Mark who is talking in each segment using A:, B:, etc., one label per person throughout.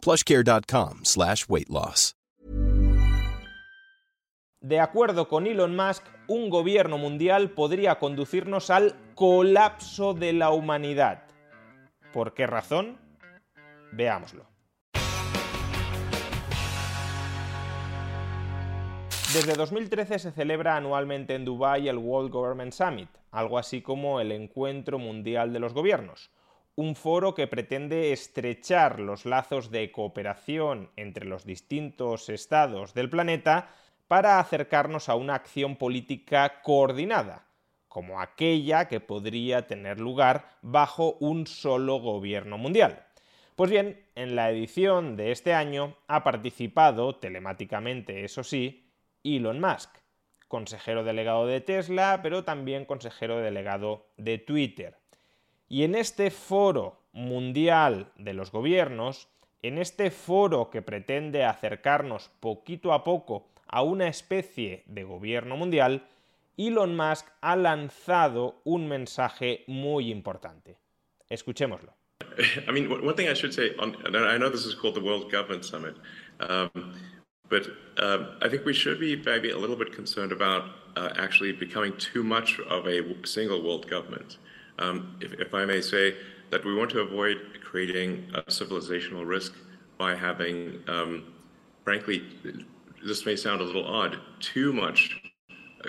A: plushcare.com slash weight loss.
B: De acuerdo con Elon Musk, un gobierno mundial podría conducirnos al colapso de la humanidad. ¿Por qué razón? Veámoslo. Desde 2013 se celebra anualmente en Dubái el World Government Summit, algo así como el Encuentro Mundial de los Gobiernos, un foro que pretende estrechar los lazos de cooperación entre los distintos estados del planeta para acercarnos a una acción política coordinada, como aquella que podría tener lugar bajo un solo gobierno mundial. Pues bien, en la edición de este año ha participado, telemáticamente eso sí, Elon Musk, consejero delegado de Tesla, pero también consejero delegado de Twitter. Y en este foro mundial de los gobiernos, en este foro que pretende acercarnos poquito a poco a una especie de gobierno mundial, Elon Musk ha lanzado un mensaje muy importante. Escuchémoslo.
C: I mean, one thing I should say, I know this is called the World Government Summit, um, But um, I think we should be maybe a little bit concerned about uh, actually becoming too much of a single world government. Um, if, if, I may say that we want to avoid creating a civilizational risk by having, um, frankly, this may sound a little odd, too much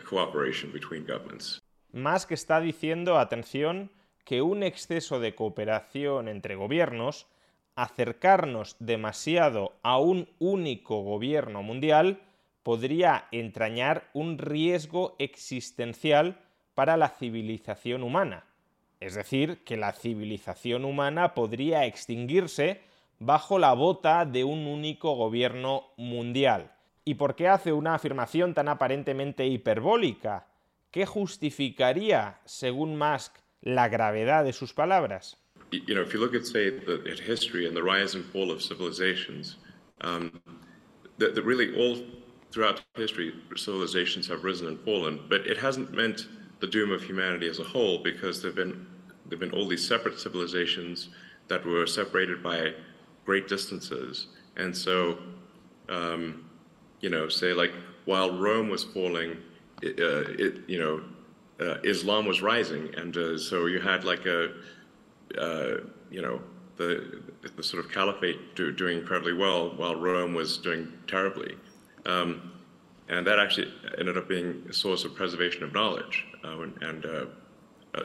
C: cooperation between governments.
B: Musk está diciendo, atención, que un exceso de cooperación entre gobiernos acercarnos demasiado a un único gobierno mundial podría entrañar un riesgo existencial para la civilización humana. Es decir, que la civilización humana podría extinguirse bajo la bota de un único gobierno mundial. ¿Y por qué hace una afirmación tan aparentemente hiperbólica? ¿Qué justificaría, según Musk, la gravedad de sus palabras?
C: you know, if you look at, say, the, at history and the rise and fall of civilizations, um, that, that really all throughout history, civilizations have risen and fallen, but it hasn't meant the doom of humanity as a whole because there've been there've been all these separate civilizations that were separated by great distances, and so, um, you know, say like while Rome was falling, it, uh, it you know, uh, Islam was rising, and uh, so you had like a uh, you know, the, the sort of caliphate do, doing incredibly well while Rome was doing terribly. Um, and that actually ended up being a source of preservation of knowledge uh, and, uh,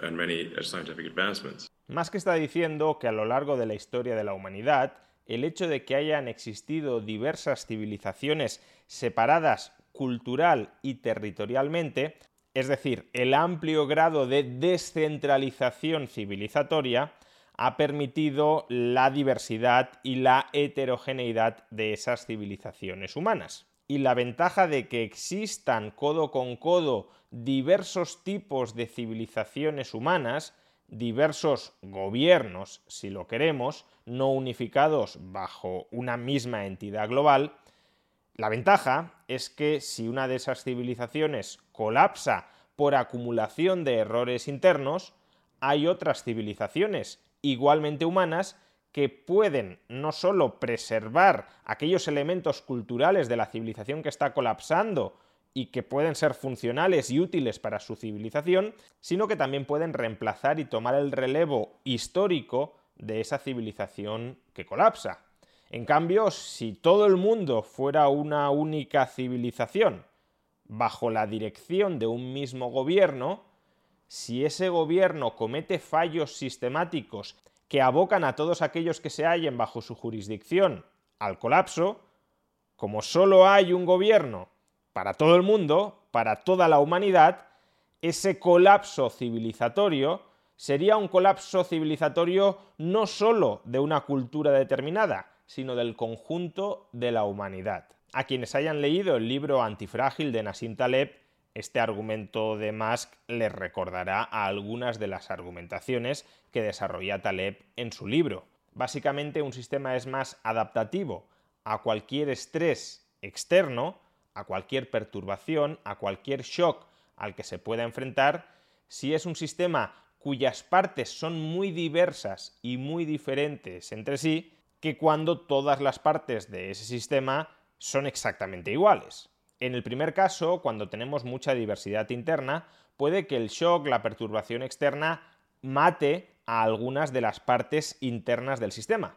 C: and many scientific advancements.
B: Más que está diciendo que a lo largo de la historia de la humanidad, el hecho de que hayan existido diversas civilizaciones separadas cultural y territorialmente es decir, el amplio grado de descentralización civilizatoria, ha permitido la diversidad y la heterogeneidad de esas civilizaciones humanas. Y la ventaja de que existan codo con codo diversos tipos de civilizaciones humanas, diversos gobiernos, si lo queremos, no unificados bajo una misma entidad global, la ventaja es que si una de esas civilizaciones colapsa por acumulación de errores internos, hay otras civilizaciones igualmente humanas que pueden no solo preservar aquellos elementos culturales de la civilización que está colapsando y que pueden ser funcionales y útiles para su civilización, sino que también pueden reemplazar y tomar el relevo histórico de esa civilización que colapsa. En cambio, si todo el mundo fuera una única civilización, bajo la dirección de un mismo gobierno, si ese gobierno comete fallos sistemáticos que abocan a todos aquellos que se hallen bajo su jurisdicción al colapso, como solo hay un gobierno para todo el mundo, para toda la humanidad, ese colapso civilizatorio sería un colapso civilizatorio no solo de una cultura determinada, sino del conjunto de la humanidad. A quienes hayan leído el libro Antifrágil de Nassim Taleb, este argumento de Musk les recordará a algunas de las argumentaciones que desarrolla Taleb en su libro. Básicamente un sistema es más adaptativo a cualquier estrés externo, a cualquier perturbación, a cualquier shock al que se pueda enfrentar, si es un sistema cuyas partes son muy diversas y muy diferentes entre sí, que cuando todas las partes de ese sistema son exactamente iguales. En el primer caso, cuando tenemos mucha diversidad interna, puede que el shock, la perturbación externa, mate a algunas de las partes internas del sistema.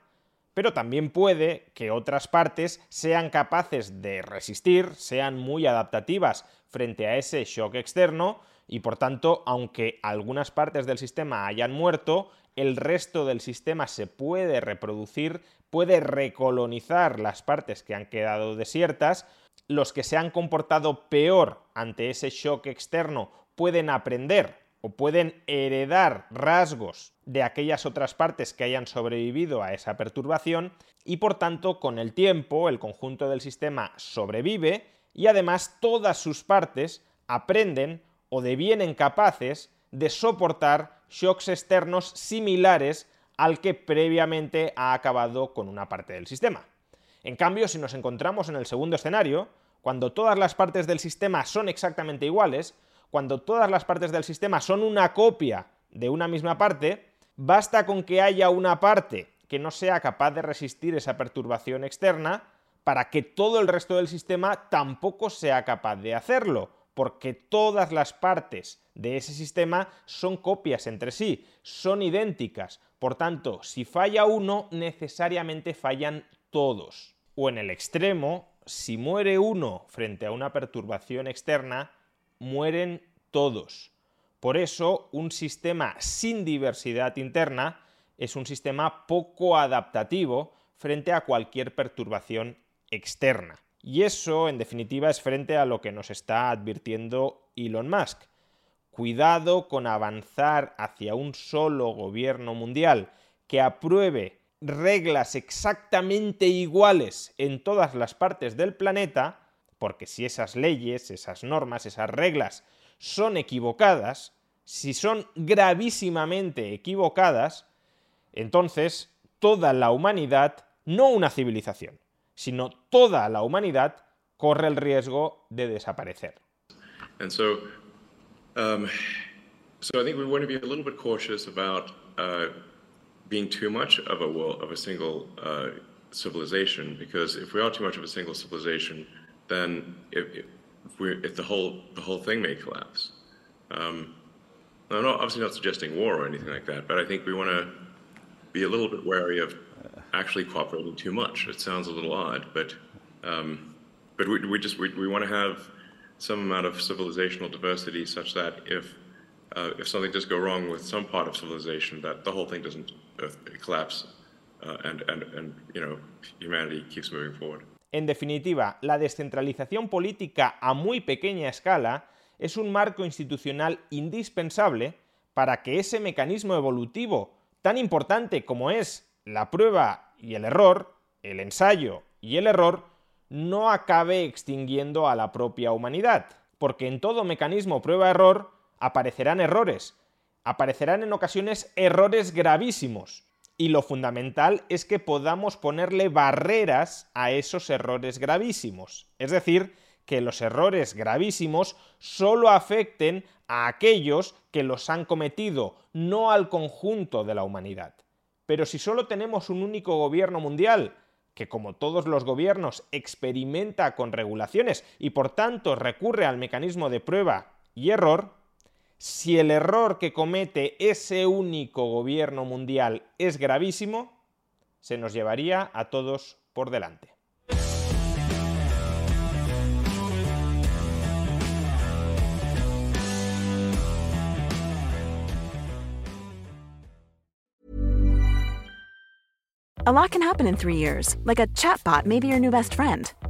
B: Pero también puede que otras partes sean capaces de resistir, sean muy adaptativas frente a ese shock externo y por tanto, aunque algunas partes del sistema hayan muerto, el resto del sistema se puede reproducir, puede recolonizar las partes que han quedado desiertas los que se han comportado peor ante ese shock externo pueden aprender o pueden heredar rasgos de aquellas otras partes que hayan sobrevivido a esa perturbación y por tanto con el tiempo el conjunto del sistema sobrevive y además todas sus partes aprenden o devienen capaces de soportar shocks externos similares al que previamente ha acabado con una parte del sistema. En cambio, si nos encontramos en el segundo escenario, cuando todas las partes del sistema son exactamente iguales, cuando todas las partes del sistema son una copia de una misma parte, basta con que haya una parte que no sea capaz de resistir esa perturbación externa para que todo el resto del sistema tampoco sea capaz de hacerlo, porque todas las partes de ese sistema son copias entre sí, son idénticas. Por tanto, si falla uno, necesariamente fallan todos. O en el extremo, si muere uno frente a una perturbación externa, mueren todos. Por eso, un sistema sin diversidad interna es un sistema poco adaptativo frente a cualquier perturbación externa. Y eso, en definitiva, es frente a lo que nos está advirtiendo Elon Musk. Cuidado con avanzar hacia un solo gobierno mundial que apruebe reglas exactamente iguales en todas las partes del planeta, porque si esas leyes, esas normas, esas reglas son equivocadas, si son gravísimamente equivocadas, entonces toda la humanidad, no una civilización, sino toda la humanidad corre el riesgo de desaparecer.
C: And so, um, so I think we want to be a little bit cautious about uh, being too much of a world of a single uh, civilization because if we are too much of a single civilization, then if, if we if the whole the whole thing may collapse. Um, I'm not, obviously not suggesting war or anything like that, but I think we want to be a little bit wary of actually cooperating too much. It sounds a little odd, but um, but we, we just we, we want to have some amount of civilizational diversity such that if uh, if something does go wrong with some part of civilization, that the whole thing doesn't uh, collapse uh, and, and, and humanity keeps moving forward.
B: En definitiva, la descentralización política a muy pequeña escala es un marco institucional indispensable para que ese mecanismo evolutivo tan importante como es la prueba y el error, el ensayo y el error, no acabe extinguiendo a la propia humanidad, porque en todo mecanismo prueba-error aparecerán errores, aparecerán en ocasiones errores gravísimos. Y lo fundamental es que podamos ponerle barreras a esos errores gravísimos. Es decir, que los errores gravísimos solo afecten a aquellos que los han cometido, no al conjunto de la humanidad. Pero si solo tenemos un único gobierno mundial, que como todos los gobiernos experimenta con regulaciones y por tanto recurre al mecanismo de prueba y error, si el error que comete ese único gobierno mundial es gravísimo, se nos llevaría a todos por delante.
D: A lot can happen in three years, like a chatbot may be your new best friend.